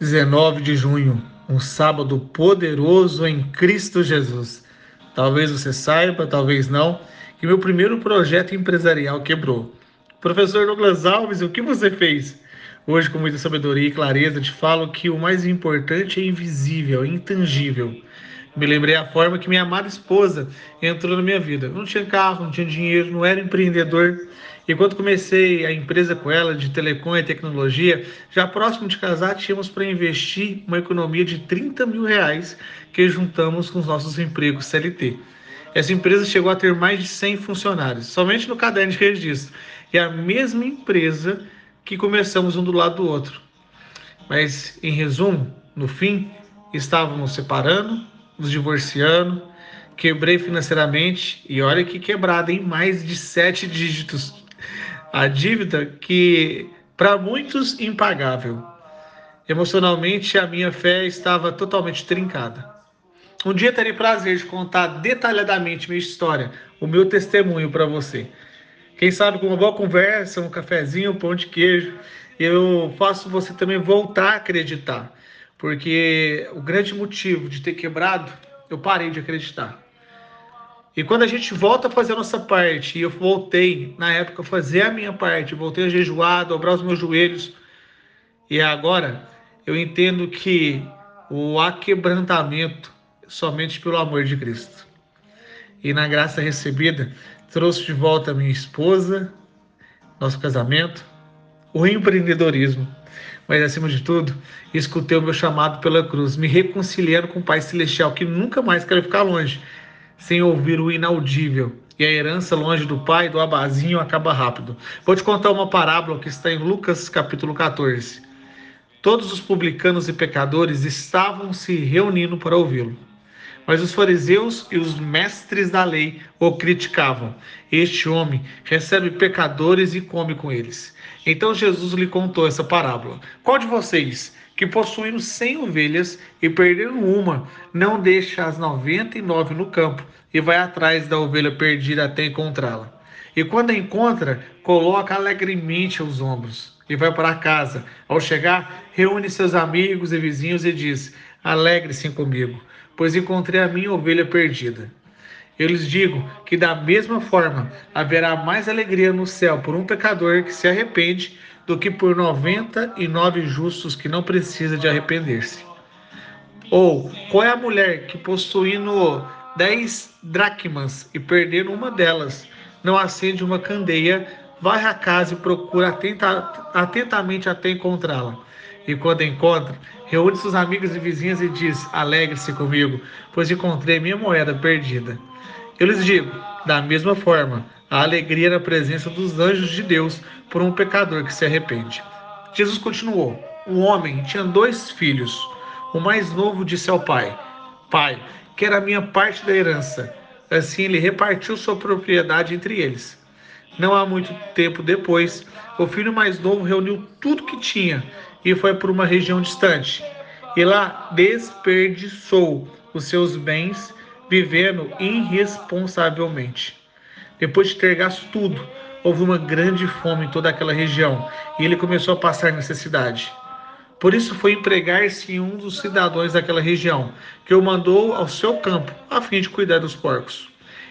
19 de junho, um sábado poderoso em Cristo Jesus. Talvez você saiba, talvez não, que meu primeiro projeto empresarial quebrou. Professor Douglas Alves, o que você fez? Hoje, com muita sabedoria e clareza, te falo que o mais importante é invisível, intangível. Me lembrei a forma que minha amada esposa entrou na minha vida. Não tinha carro, não tinha dinheiro, não era empreendedor, e quando comecei a empresa com ela de telecom e tecnologia, já próximo de casar, tínhamos para investir uma economia de 30 mil reais que juntamos com os nossos empregos CLT. Essa empresa chegou a ter mais de 100 funcionários, somente no caderno de registro. E a mesma empresa que começamos um do lado do outro. Mas, em resumo, no fim, estávamos separando, nos divorciando, quebrei financeiramente e olha que quebrada em mais de sete dígitos a dívida que para muitos impagável. Emocionalmente, a minha fé estava totalmente trincada. Um dia terei prazer de contar detalhadamente minha história, o meu testemunho para você. Quem sabe com uma boa conversa, um cafezinho, um pão de queijo, eu faço você também voltar a acreditar. Porque o grande motivo de ter quebrado, eu parei de acreditar. E quando a gente volta a fazer a nossa parte, e eu voltei, na época, a fazer a minha parte, voltei a jejuar, dobrar os meus joelhos, e agora eu entendo que o aquebrantamento somente pelo amor de Cristo. E na graça recebida, trouxe de volta a minha esposa, nosso casamento, o empreendedorismo, mas acima de tudo, escutei o meu chamado pela cruz, me reconciliando com o Pai Celestial, que nunca mais quero ficar longe sem ouvir o inaudível. E a herança longe do pai, do abazinho, acaba rápido. Vou te contar uma parábola que está em Lucas capítulo 14. Todos os publicanos e pecadores estavam se reunindo para ouvi-lo. Mas os fariseus e os mestres da lei o criticavam. Este homem recebe pecadores e come com eles. Então Jesus lhe contou essa parábola. Qual de vocês, que possuindo cem ovelhas e perdendo uma, não deixa as noventa e nove no campo e vai atrás da ovelha perdida até encontrá-la. E quando a encontra, coloca alegremente aos ombros e vai para casa. Ao chegar, reúne seus amigos e vizinhos e diz: Alegre-se comigo, pois encontrei a minha ovelha perdida. Eu lhes digo que da mesma forma haverá mais alegria no céu por um pecador que se arrepende do que por noventa e nove justos que não precisa de arrepender-se. Ou qual é a mulher que possuindo dez dracmas e perdendo uma delas, não acende uma candeia, vai à casa e procura atenta, atentamente até encontrá-la. E quando encontra, reúne seus amigos e vizinhas e diz: Alegre-se comigo, pois encontrei minha moeda perdida. Eu lhes digo, da mesma forma, a alegria na presença dos anjos de Deus por um pecador que se arrepende. Jesus continuou: Um homem tinha dois filhos. O mais novo disse ao pai: Pai, quero a minha parte da herança. Assim ele repartiu sua propriedade entre eles. Não há muito tempo depois, o filho mais novo reuniu tudo que tinha e foi para uma região distante. E lá desperdiçou os seus bens vivendo irresponsavelmente. Depois de ter gasto tudo, houve uma grande fome em toda aquela região e ele começou a passar necessidade. Por isso foi empregar-se em um dos cidadãos daquela região, que o mandou ao seu campo, a fim de cuidar dos porcos.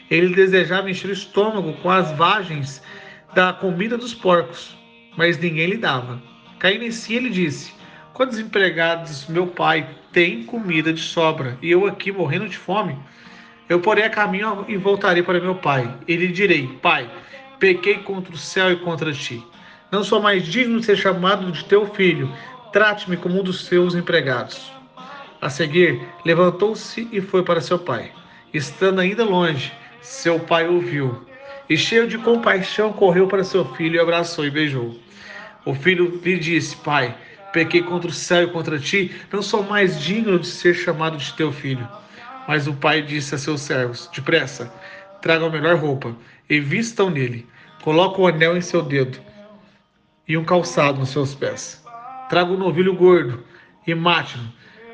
Ele desejava encher o estômago com as vagens da comida dos porcos, mas ninguém lhe dava. Caindo em si, ele disse: Quantos empregados meu pai tem comida de sobra e eu aqui morrendo de fome? Eu porei a caminho e voltarei para meu pai. E lhe direi: Pai, pequei contra o céu e contra ti. Não sou mais digno de ser chamado de teu filho. Trate-me como um dos seus empregados. A seguir, levantou-se e foi para seu pai. Estando ainda longe, seu pai ouviu. E cheio de compaixão, correu para seu filho e abraçou e beijou. O filho lhe disse: Pai, pequei contra o céu e contra ti, não sou mais digno de ser chamado de teu filho. Mas o pai disse a seus servos: Depressa, tragam a melhor roupa e vistam nele. Coloca o anel em seu dedo e um calçado nos seus pés. Traga um novilho gordo e mate-no.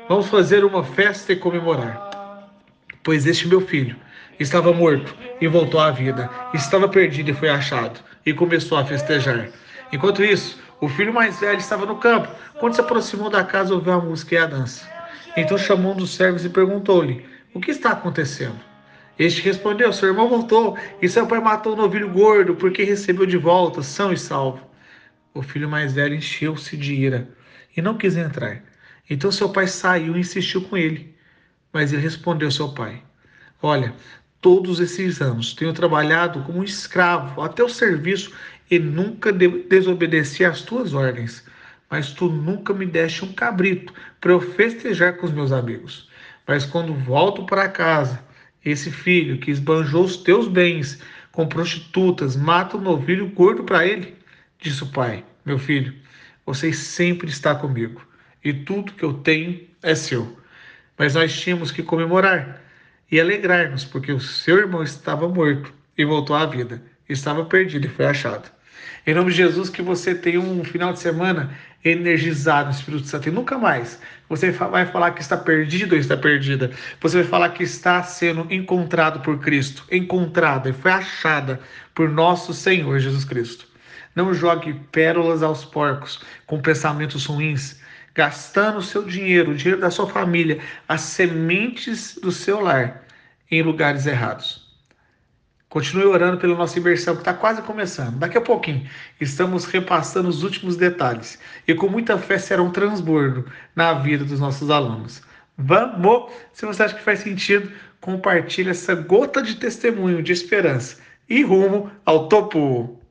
Vamos fazer uma festa e comemorar. Pois este meu filho estava morto e voltou à vida, estava perdido e foi achado, e começou a festejar. Enquanto isso, O filho mais velho estava no campo. Quando se aproximou da casa, ouviu a música e a dança. Então chamou um dos servos e perguntou-lhe: O que está acontecendo? Este respondeu: Seu irmão voltou e seu pai matou o novilho gordo porque recebeu de volta, são e salvo. O filho mais velho encheu-se de ira e não quis entrar. Então seu pai saiu e insistiu com ele. Mas ele respondeu ao seu pai: Olha, todos esses anos tenho trabalhado como um escravo até o serviço e nunca desobedeci às tuas ordens. Mas tu nunca me deste um cabrito para eu festejar com os meus amigos. Mas quando volto para casa, esse filho que esbanjou os teus bens com prostitutas mata um novilho gordo para ele. Disse o pai: Meu filho, você sempre está comigo e tudo que eu tenho é seu. Mas nós tínhamos que comemorar e alegrar-nos, porque o seu irmão estava morto e voltou à vida, estava perdido e foi achado. Em nome de Jesus, que você tenha um final de semana energizado Espírito Santo e nunca mais você vai falar que está perdido ou está perdida. Você vai falar que está sendo encontrado por Cristo, encontrada e foi achada por nosso Senhor Jesus Cristo. Não jogue pérolas aos porcos com pensamentos ruins, gastando o seu dinheiro, o dinheiro da sua família, as sementes do seu lar em lugares errados. Continue orando pela nossa imersão, que está quase começando. Daqui a pouquinho, estamos repassando os últimos detalhes. E com muita fé será um transbordo na vida dos nossos alunos. Vamos! Se você acha que faz sentido, compartilhe essa gota de testemunho, de esperança e rumo ao topo.